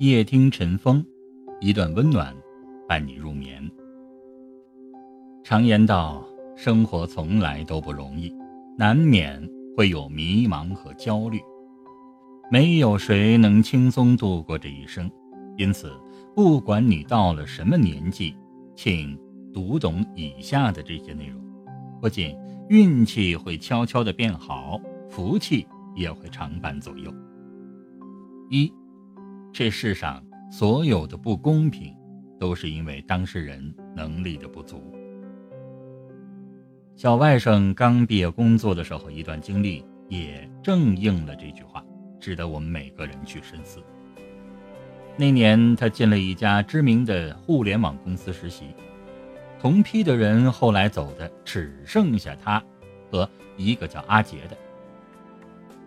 夜听晨风，一段温暖伴你入眠。常言道，生活从来都不容易，难免会有迷茫和焦虑。没有谁能轻松度过这一生，因此，不管你到了什么年纪，请读懂以下的这些内容，不仅运气会悄悄的变好，福气也会常伴左右。一。这世上所有的不公平，都是因为当事人能力的不足。小外甥刚毕业工作的时候，一段经历也正应了这句话，值得我们每个人去深思。那年，他进了一家知名的互联网公司实习，同批的人后来走的只剩下他和一个叫阿杰的。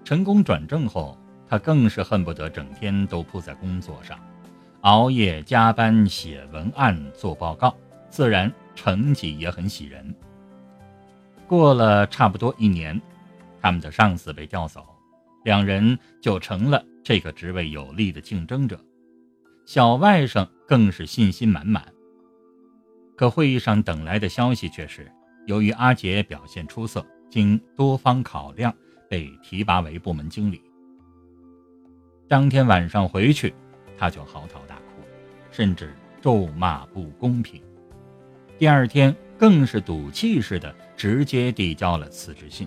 成功转正后。他更是恨不得整天都扑在工作上，熬夜加班写文案做报告，自然成绩也很喜人。过了差不多一年，他们的上司被调走，两人就成了这个职位有力的竞争者。小外甥更是信心满满。可会议上等来的消息却是，由于阿杰表现出色，经多方考量，被提拔为部门经理。当天晚上回去，他就嚎啕大哭，甚至咒骂不公平。第二天更是赌气似的直接递交了辞职信。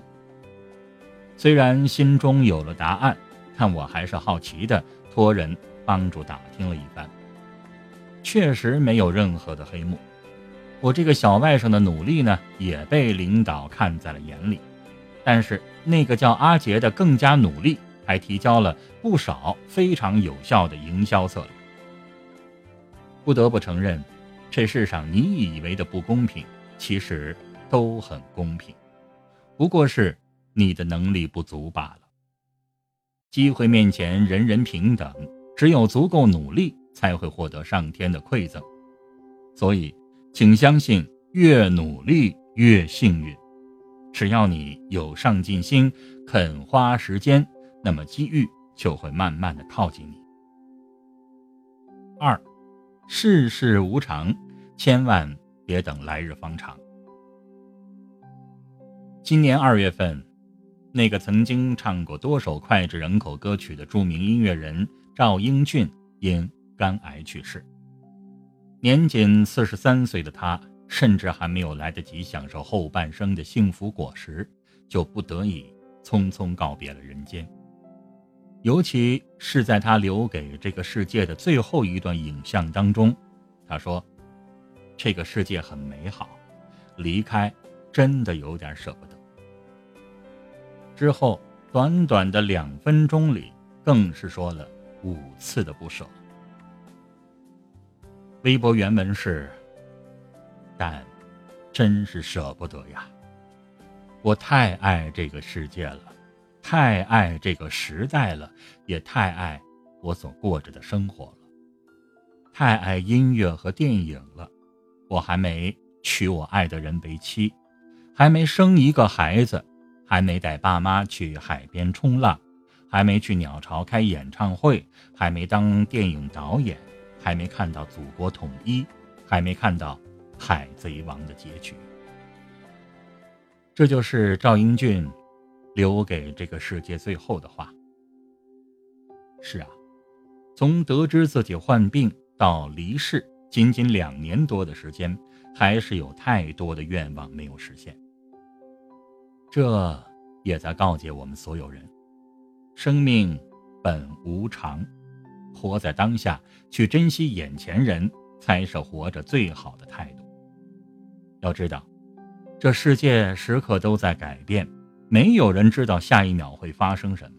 虽然心中有了答案，但我还是好奇的托人帮助打听了一番，确实没有任何的黑幕。我这个小外甥的努力呢，也被领导看在了眼里。但是那个叫阿杰的更加努力。还提交了不少非常有效的营销策略。不得不承认，这世上你以为的不公平，其实都很公平，不过是你的能力不足罢了。机会面前人人平等，只有足够努力，才会获得上天的馈赠。所以，请相信，越努力越幸运。只要你有上进心，肯花时间。那么机遇就会慢慢的靠近你。二，世事无常，千万别等来日方长。今年二月份，那个曾经唱过多首脍炙人口歌曲的著名音乐人赵英俊因肝癌去世。年仅四十三岁的他，甚至还没有来得及享受后半生的幸福果实，就不得已匆匆告别了人间。尤其是在他留给这个世界的最后一段影像当中，他说：“这个世界很美好，离开真的有点舍不得。”之后短短的两分钟里，更是说了五次的不舍。微博原文是：“但真是舍不得呀，我太爱这个世界了。”太爱这个时代了，也太爱我所过着的生活了。太爱音乐和电影了，我还没娶我爱的人为妻，还没生一个孩子，还没带爸妈去海边冲浪，还没去鸟巢开演唱会，还没当电影导演，还没看到祖国统一，还没看到《海贼王》的结局。这就是赵英俊。留给这个世界最后的话。是啊，从得知自己患病到离世，仅仅两年多的时间，还是有太多的愿望没有实现。这也在告诫我们所有人：生命本无常，活在当下，去珍惜眼前人，才是活着最好的态度。要知道，这世界时刻都在改变。没有人知道下一秒会发生什么，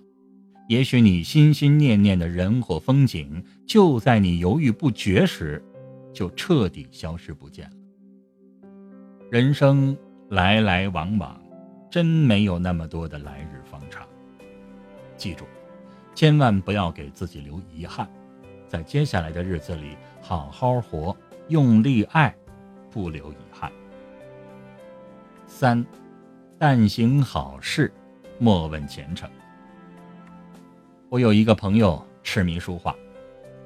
也许你心心念念的人或风景，就在你犹豫不决时，就彻底消失不见了。人生来来往往，真没有那么多的来日方长。记住，千万不要给自己留遗憾，在接下来的日子里，好好活，用力爱，不留遗憾。三。但行好事，莫问前程。我有一个朋友痴迷书画，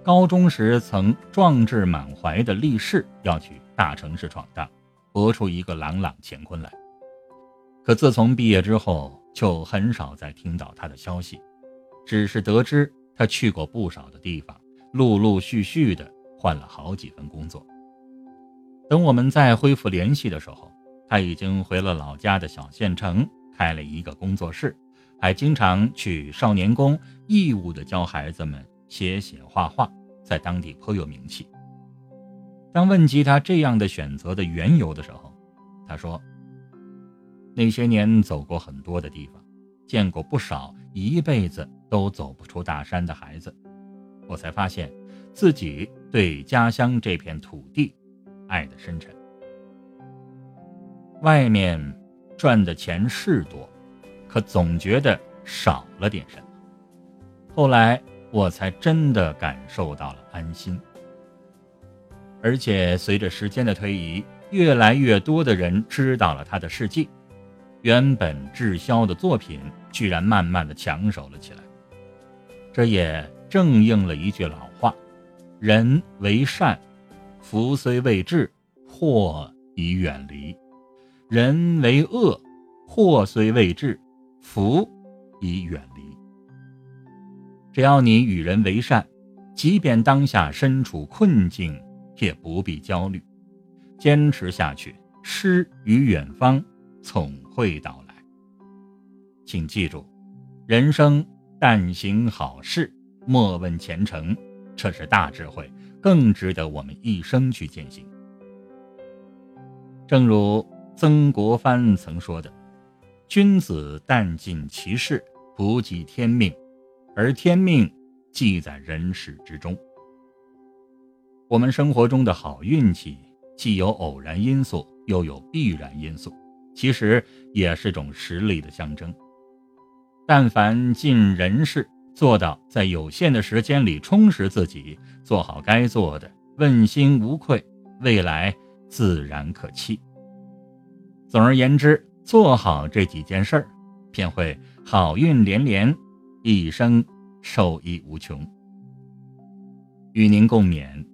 高中时曾壮志满怀的立誓要去大城市闯荡，搏出一个朗朗乾坤来。可自从毕业之后，就很少再听到他的消息，只是得知他去过不少的地方，陆陆续续的换了好几份工作。等我们再恢复联系的时候，他已经回了老家的小县城，开了一个工作室，还经常去少年宫义务的教孩子们写写画画，在当地颇有名气。当问及他这样的选择的缘由的时候，他说：“那些年走过很多的地方，见过不少一辈子都走不出大山的孩子，我才发现自己对家乡这片土地。”爱的深沉，外面赚的钱是多，可总觉得少了点什么。后来我才真的感受到了安心，而且随着时间的推移，越来越多的人知道了他的事迹，原本滞销的作品居然慢慢的抢手了起来。这也正应了一句老话：“人为善。”福虽未至，祸已远离；人为恶，祸虽未至，福已远离。只要你与人为善，即便当下身处困境，也不必焦虑，坚持下去，诗与远方总会到来。请记住，人生但行好事，莫问前程，这是大智慧。更值得我们一生去践行。正如曾国藩曾说的：“君子但尽其事，不计天命，而天命记在人世之中。”我们生活中的好运气，既有偶然因素，又有必然因素，其实也是种实力的象征。但凡尽人事，做到在有限的时间里充实自己，做好该做的，问心无愧，未来自然可期。总而言之，做好这几件事儿，便会好运连连，一生受益无穷。与您共勉。